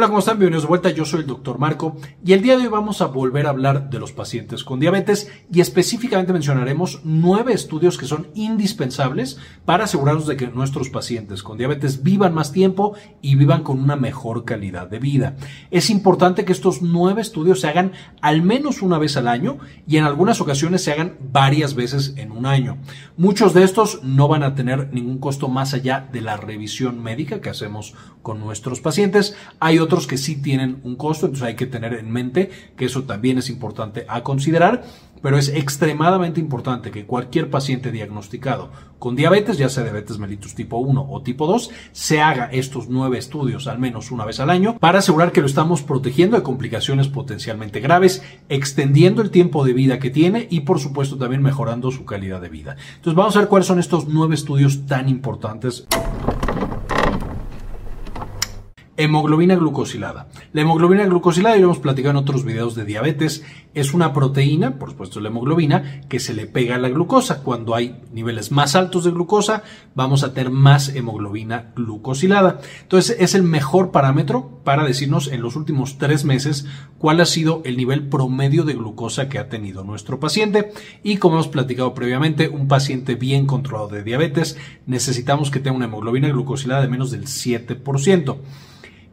Hola, ¿cómo están? Bienvenidos de vuelta. Yo soy el doctor Marco y el día de hoy vamos a volver a hablar de los pacientes con diabetes y específicamente mencionaremos nueve estudios que son indispensables para asegurarnos de que nuestros pacientes con diabetes vivan más tiempo y vivan con una mejor calidad de vida. Es importante que estos nueve estudios se hagan al menos una vez al año y en algunas ocasiones se hagan varias veces en un año. Muchos de estos no van a tener ningún costo más allá de la revisión médica que hacemos con nuestros pacientes. Hay otros que sí tienen un costo, entonces hay que tener en mente que eso también es importante a considerar, pero es extremadamente importante que cualquier paciente diagnosticado con diabetes, ya sea diabetes mellitus tipo 1 o tipo 2, se haga estos nueve estudios al menos una vez al año para asegurar que lo estamos protegiendo de complicaciones potencialmente graves, extendiendo el tiempo de vida que tiene y por supuesto también mejorando su calidad de vida. Entonces vamos a ver cuáles son estos nueve estudios tan importantes. Hemoglobina glucosilada. La hemoglobina glucosilada, ya hemos platicado en otros videos de diabetes, es una proteína, por supuesto la hemoglobina, que se le pega a la glucosa. Cuando hay niveles más altos de glucosa, vamos a tener más hemoglobina glucosilada. Entonces es el mejor parámetro para decirnos en los últimos tres meses cuál ha sido el nivel promedio de glucosa que ha tenido nuestro paciente. Y como hemos platicado previamente, un paciente bien controlado de diabetes necesitamos que tenga una hemoglobina glucosilada de menos del 7%.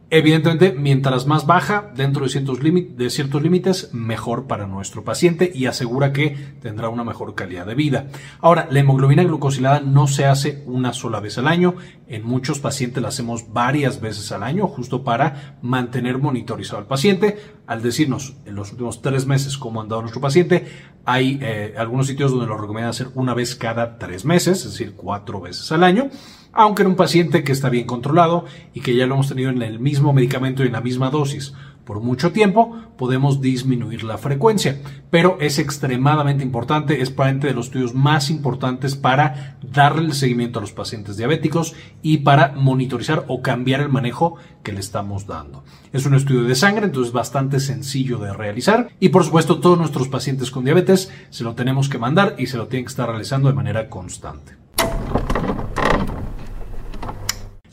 Evidentemente, mientras más baja dentro de ciertos, límites, mejor para nuestro paciente y asegura que tendrá una mejor calidad de vida. Ahora, la hemoglobina glucosilada no se hace una sola vez al año. En muchos pacientes la hacemos varias veces al año, justo para mantener monitorizado al paciente. Al decirnos en los últimos tres meses cómo ha andado nuestro paciente, hay eh, algunos sitios donde lo recomiendan hacer una vez cada tres meses, es decir, cuatro veces al año aunque en un paciente que está bien controlado y que ya lo hemos tenido en el mismo medicamento y en la misma dosis por mucho tiempo, podemos disminuir la frecuencia. Pero es extremadamente importante, es probablemente de los estudios más importantes para darle el seguimiento a los pacientes diabéticos y para monitorizar o cambiar el manejo que le estamos dando. Es un estudio de sangre, entonces bastante sencillo de realizar. Y por supuesto, todos nuestros pacientes con diabetes se lo tenemos que mandar y se lo tienen que estar realizando de manera constante.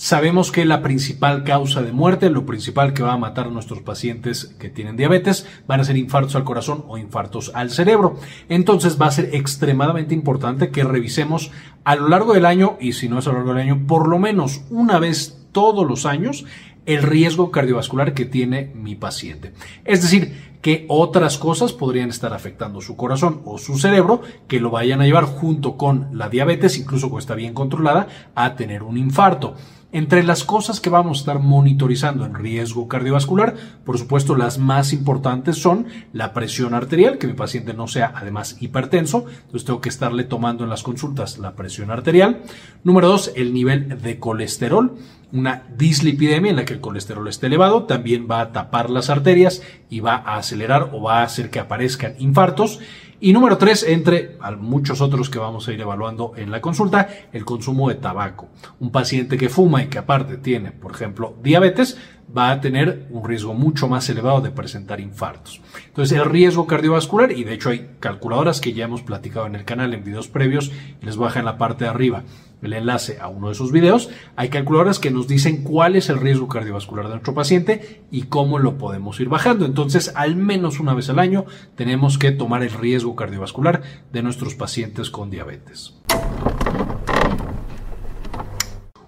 Sabemos que la principal causa de muerte, lo principal que va a matar a nuestros pacientes que tienen diabetes, van a ser infartos al corazón o infartos al cerebro. Entonces va a ser extremadamente importante que revisemos a lo largo del año, y si no es a lo largo del año, por lo menos una vez todos los años, el riesgo cardiovascular que tiene mi paciente. Es decir, que otras cosas podrían estar afectando su corazón o su cerebro que lo vayan a llevar junto con la diabetes, incluso cuando está bien controlada, a tener un infarto. Entre las cosas que vamos a estar monitorizando en riesgo cardiovascular, por supuesto las más importantes son la presión arterial, que mi paciente no sea además hipertenso, entonces tengo que estarle tomando en las consultas la presión arterial. Número dos, el nivel de colesterol. Una dislipidemia en la que el colesterol esté elevado también va a tapar las arterias y va a acelerar o va a hacer que aparezcan infartos. Y número tres, entre muchos otros que vamos a ir evaluando en la consulta, el consumo de tabaco. Un paciente que fuma y que aparte tiene, por ejemplo, diabetes, va a tener un riesgo mucho más elevado de presentar infartos. Entonces, el riesgo cardiovascular, y de hecho hay calculadoras que ya hemos platicado en el canal en videos previos, les baja en la parte de arriba el enlace a uno de esos videos, hay calculadoras que nos dicen cuál es el riesgo cardiovascular de nuestro paciente y cómo lo podemos ir bajando. Entonces, al menos una vez al año tenemos que tomar el riesgo cardiovascular de nuestros pacientes con diabetes.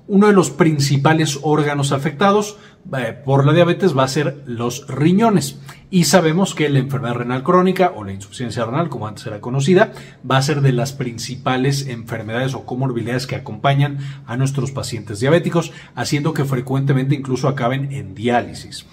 Uno de los principales órganos afectados eh, por la diabetes va a ser los riñones. Y sabemos que la enfermedad renal crónica o la insuficiencia renal, como antes era conocida, va a ser de las principales enfermedades o comorbilidades que acompañan a nuestros pacientes diabéticos, haciendo que frecuentemente incluso acaben en diálisis.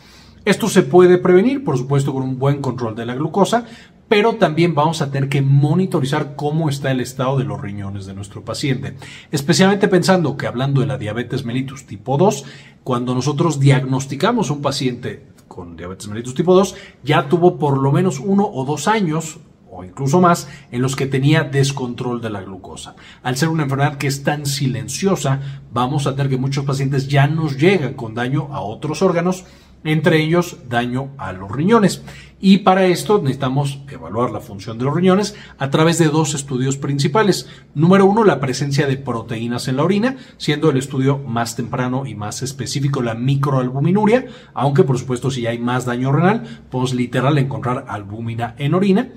Esto se puede prevenir, por supuesto, con un buen control de la glucosa, pero también vamos a tener que monitorizar cómo está el estado de los riñones de nuestro paciente. Especialmente pensando que hablando de la diabetes mellitus tipo 2, cuando nosotros diagnosticamos a un paciente con diabetes mellitus tipo 2, ya tuvo por lo menos uno o dos años o incluso más, en los que tenía descontrol de la glucosa. Al ser una enfermedad que es tan silenciosa, vamos a tener que muchos pacientes ya nos llegan con daño a otros órganos entre ellos daño a los riñones. Y para esto necesitamos evaluar la función de los riñones a través de dos estudios principales. Número uno, la presencia de proteínas en la orina, siendo el estudio más temprano y más específico la microalbuminuria, aunque por supuesto si hay más daño renal, podemos literal encontrar albúmina en orina.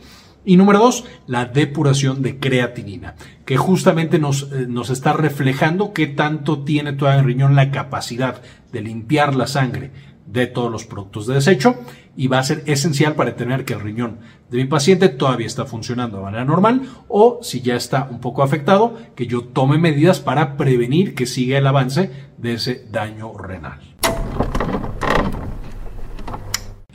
Y número dos, la depuración de creatinina, que justamente nos, eh, nos está reflejando qué tanto tiene todavía el riñón la capacidad de limpiar la sangre de todos los productos de desecho y va a ser esencial para determinar que el riñón de mi paciente todavía está funcionando de manera normal o si ya está un poco afectado, que yo tome medidas para prevenir que siga el avance de ese daño renal.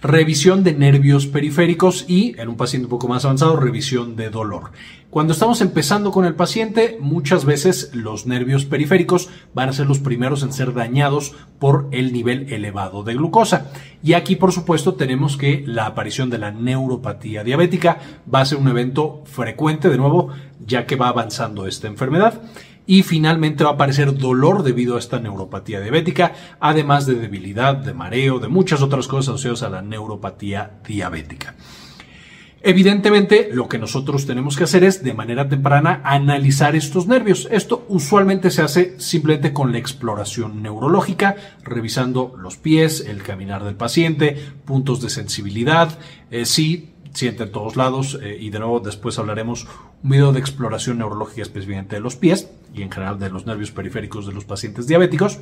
Revisión de nervios periféricos y, en un paciente un poco más avanzado, revisión de dolor. Cuando estamos empezando con el paciente, muchas veces los nervios periféricos van a ser los primeros en ser dañados por el nivel elevado de glucosa. Y aquí, por supuesto, tenemos que la aparición de la neuropatía diabética va a ser un evento frecuente, de nuevo, ya que va avanzando esta enfermedad y finalmente va a aparecer dolor debido a esta neuropatía diabética, además de debilidad, de mareo, de muchas otras cosas asociadas a la neuropatía diabética. Evidentemente, lo que nosotros tenemos que hacer es, de manera temprana, analizar estos nervios. Esto usualmente se hace simplemente con la exploración neurológica, revisando los pies, el caminar del paciente, puntos de sensibilidad, eh, si siente en todos lados, eh, y de nuevo después hablaremos un video de exploración neurológica específicamente de los pies y en general de los nervios periféricos de los pacientes diabéticos.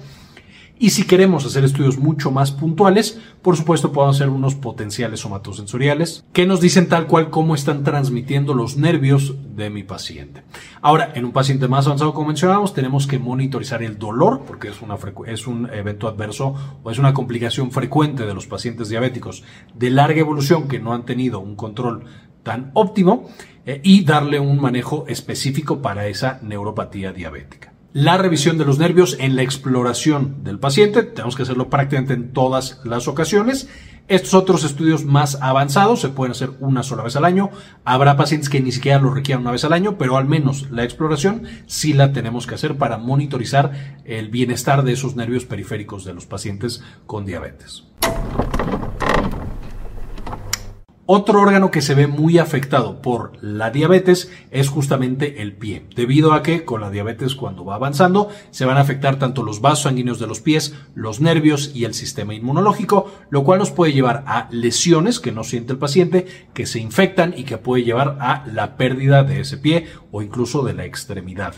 Y si queremos hacer estudios mucho más puntuales, por supuesto podemos hacer unos potenciales somatosensoriales que nos dicen tal cual cómo están transmitiendo los nervios de mi paciente. Ahora, en un paciente más avanzado, como mencionábamos, tenemos que monitorizar el dolor, porque es, una es un evento adverso o es una complicación frecuente de los pacientes diabéticos de larga evolución que no han tenido un control tan óptimo eh, y darle un manejo específico para esa neuropatía diabética. La revisión de los nervios en la exploración del paciente, tenemos que hacerlo prácticamente en todas las ocasiones. Estos otros estudios más avanzados se pueden hacer una sola vez al año. Habrá pacientes que ni siquiera lo requieran una vez al año, pero al menos la exploración sí la tenemos que hacer para monitorizar el bienestar de esos nervios periféricos de los pacientes con diabetes. Otro órgano que se ve muy afectado por la diabetes es justamente el pie, debido a que con la diabetes cuando va avanzando se van a afectar tanto los vasos sanguíneos de los pies, los nervios y el sistema inmunológico, lo cual nos puede llevar a lesiones que no siente el paciente, que se infectan y que puede llevar a la pérdida de ese pie o incluso de la extremidad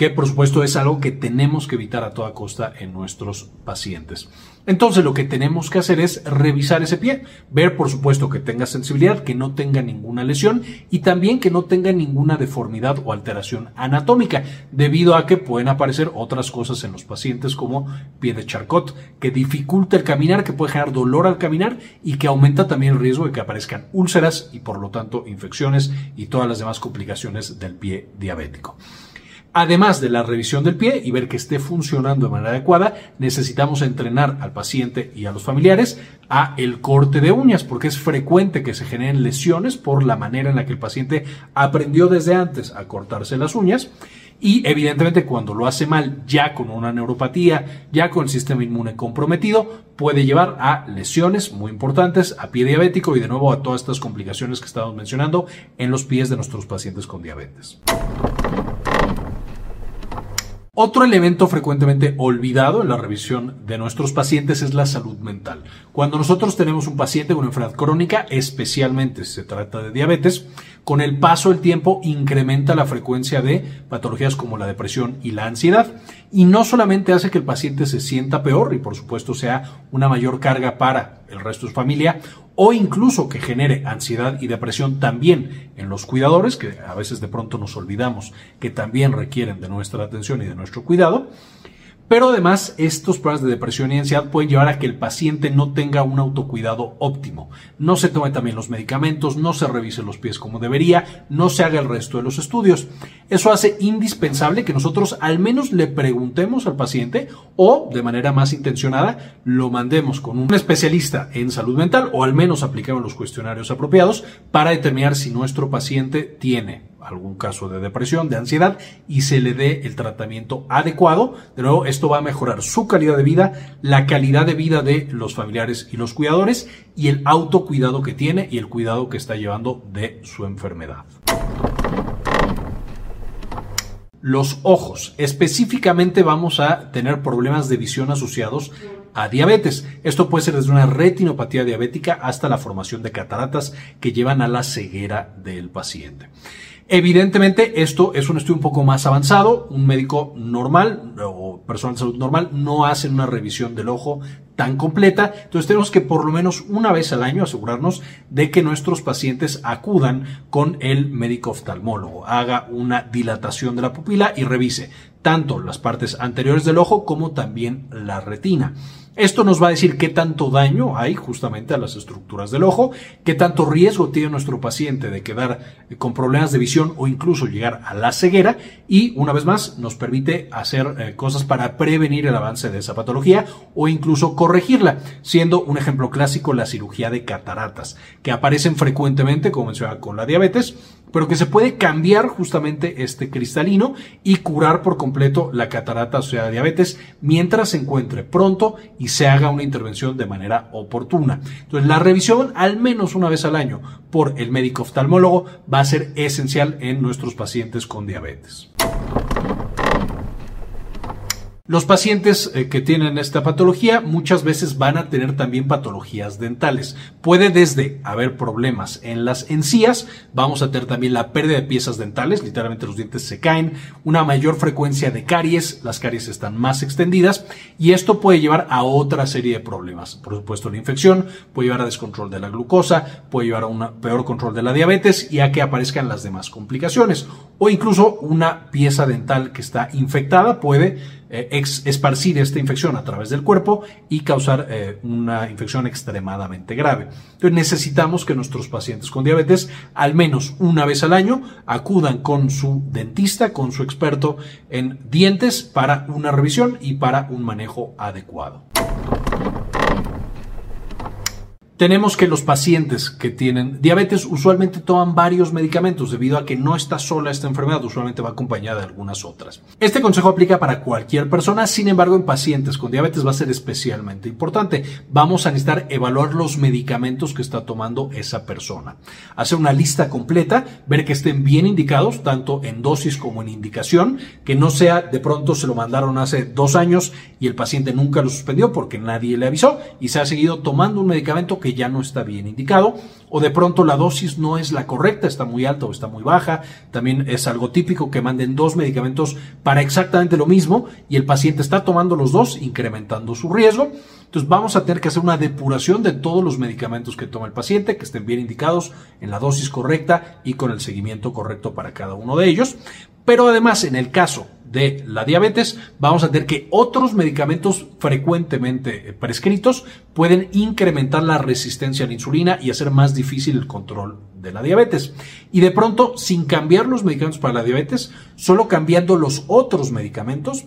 que por supuesto es algo que tenemos que evitar a toda costa en nuestros pacientes. Entonces lo que tenemos que hacer es revisar ese pie, ver por supuesto que tenga sensibilidad, que no tenga ninguna lesión y también que no tenga ninguna deformidad o alteración anatómica, debido a que pueden aparecer otras cosas en los pacientes como pie de charcot, que dificulta el caminar, que puede generar dolor al caminar y que aumenta también el riesgo de que aparezcan úlceras y por lo tanto infecciones y todas las demás complicaciones del pie diabético. Además de la revisión del pie y ver que esté funcionando de manera adecuada, necesitamos entrenar al paciente y a los familiares a el corte de uñas, porque es frecuente que se generen lesiones por la manera en la que el paciente aprendió desde antes a cortarse las uñas. Y evidentemente cuando lo hace mal, ya con una neuropatía, ya con el sistema inmune comprometido, puede llevar a lesiones muy importantes, a pie diabético y de nuevo a todas estas complicaciones que estamos mencionando en los pies de nuestros pacientes con diabetes. Otro elemento frecuentemente olvidado en la revisión de nuestros pacientes es la salud mental. Cuando nosotros tenemos un paciente con enfermedad crónica, especialmente si se trata de diabetes, con el paso del tiempo incrementa la frecuencia de patologías como la depresión y la ansiedad. Y no solamente hace que el paciente se sienta peor y por supuesto sea una mayor carga para el resto de su familia, o incluso que genere ansiedad y depresión también en los cuidadores, que a veces de pronto nos olvidamos que también requieren de nuestra atención y de nuestro cuidado, pero además, estos problemas de depresión y ansiedad pueden llevar a que el paciente no tenga un autocuidado óptimo. No se tome también los medicamentos, no se revise los pies como debería, no se haga el resto de los estudios. Eso hace indispensable que nosotros al menos le preguntemos al paciente o, de manera más intencionada, lo mandemos con un especialista en salud mental o al menos apliquemos los cuestionarios apropiados para determinar si nuestro paciente tiene algún caso de depresión, de ansiedad y se le dé el tratamiento adecuado. De nuevo, esto va a mejorar su calidad de vida, la calidad de vida de los familiares y los cuidadores y el autocuidado que tiene y el cuidado que está llevando de su enfermedad. Los ojos. Específicamente vamos a tener problemas de visión asociados a diabetes. Esto puede ser desde una retinopatía diabética hasta la formación de cataratas que llevan a la ceguera del paciente. Evidentemente, esto es un estudio un poco más avanzado. Un médico normal o persona de salud normal no hace una revisión del ojo tan completa. Entonces tenemos que por lo menos una vez al año asegurarnos de que nuestros pacientes acudan con el médico oftalmólogo, haga una dilatación de la pupila y revise tanto las partes anteriores del ojo como también la retina. Esto nos va a decir qué tanto daño hay justamente a las estructuras del ojo, qué tanto riesgo tiene nuestro paciente de quedar con problemas de visión o incluso llegar a la ceguera. Y una vez más nos permite hacer eh, cosas para prevenir el avance de esa patología o incluso corregirla, siendo un ejemplo clásico la cirugía de cataratas, que aparecen frecuentemente, como mencionaba, con la diabetes, pero que se puede cambiar justamente este cristalino y curar por completo la catarata o sea diabetes mientras se encuentre pronto y se haga una intervención de manera oportuna. Entonces, la revisión al menos una vez al año por el médico oftalmólogo va a ser esencial en nuestros pacientes con diabetes. Los pacientes eh, que tienen esta patología muchas veces van a tener también patologías dentales. Puede desde haber problemas en las encías, vamos a tener también la pérdida de piezas dentales, literalmente los dientes se caen, una mayor frecuencia de caries, las caries están más extendidas y esto puede llevar a otra serie de problemas. Por supuesto, la infección puede llevar a descontrol de la glucosa, puede llevar a un peor control de la diabetes y a que aparezcan las demás complicaciones. O incluso una pieza dental que está infectada puede eh, esparcir esta infección a través del cuerpo y causar eh, una infección extremadamente grave. Entonces necesitamos que nuestros pacientes con diabetes al menos una vez al año acudan con su dentista, con su experto en dientes para una revisión y para un manejo adecuado. Tenemos que los pacientes que tienen diabetes usualmente toman varios medicamentos debido a que no está sola esta enfermedad, usualmente va acompañada de algunas otras. Este consejo aplica para cualquier persona, sin embargo en pacientes con diabetes va a ser especialmente importante. Vamos a necesitar evaluar los medicamentos que está tomando esa persona. Hacer una lista completa, ver que estén bien indicados, tanto en dosis como en indicación, que no sea de pronto se lo mandaron hace dos años y el paciente nunca lo suspendió porque nadie le avisó y se ha seguido tomando un medicamento que ya no está bien indicado, o de pronto la dosis no es la correcta, está muy alta o está muy baja. También es algo típico que manden dos medicamentos para exactamente lo mismo y el paciente está tomando los dos, incrementando su riesgo. Entonces vamos a tener que hacer una depuración de todos los medicamentos que toma el paciente, que estén bien indicados en la dosis correcta y con el seguimiento correcto para cada uno de ellos. Pero además, en el caso de la diabetes, vamos a tener que otros medicamentos frecuentemente prescritos pueden incrementar la resistencia a la insulina y hacer más difícil el control de la diabetes. Y de pronto, sin cambiar los medicamentos para la diabetes, solo cambiando los otros medicamentos,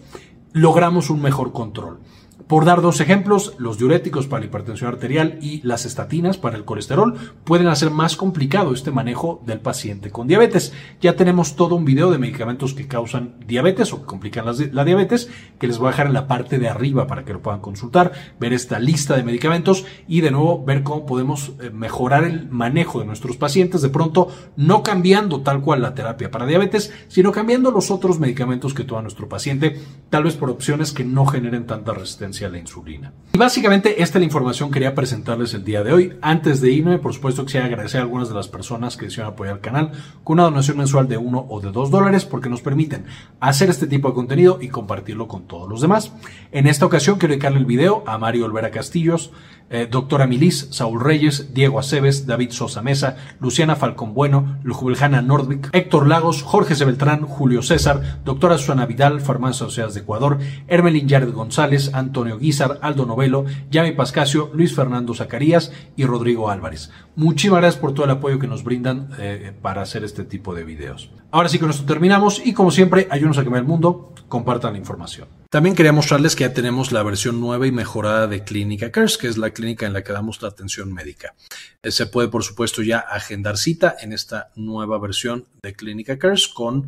logramos un mejor control. Por dar dos ejemplos, los diuréticos para la hipertensión arterial y las estatinas para el colesterol pueden hacer más complicado este manejo del paciente con diabetes. Ya tenemos todo un video de medicamentos que causan diabetes o que complican la diabetes que les voy a dejar en la parte de arriba para que lo puedan consultar, ver esta lista de medicamentos y de nuevo ver cómo podemos eh, mejorar el manejo de nuestros pacientes de pronto no cambiando tal cual la terapia para diabetes, sino cambiando los otros medicamentos que toma nuestro paciente, tal vez por opciones que no generen tanta resistencia a la insulina. Y básicamente esta es la información que quería presentarles el día de hoy. Antes de irme, por supuesto quisiera agradecer a algunas de las personas que desean apoyar el canal con una donación mensual de uno o de dos dólares porque nos permiten hacer este tipo de contenido y compartirlo con todos los demás. En esta ocasión quiero dedicarle el video a Mario Olvera Castillos, eh, doctora Milis, Saúl Reyes, Diego Aceves, David Sosa Mesa, Luciana Falcón Bueno, Lujubeljana Nordvik, Héctor Lagos, Jorge C. Beltrán, Julio César, doctora Susana Vidal, Farmacia de Ecuador, Hermelín Yared González, Antonio Antonio Guizar, Aldo Novelo, Yami Pascasio, Luis Fernando Zacarías y Rodrigo Álvarez. Muchísimas gracias por todo el apoyo que nos brindan eh, para hacer este tipo de videos. Ahora sí con esto terminamos y como siempre, ayúdenos a cambiar el mundo, compartan la información. También quería mostrarles que ya tenemos la versión nueva y mejorada de Clínica Cares, que es la clínica en la que damos la atención médica. Eh, se puede, por supuesto, ya agendar cita en esta nueva versión de Clínica Cares con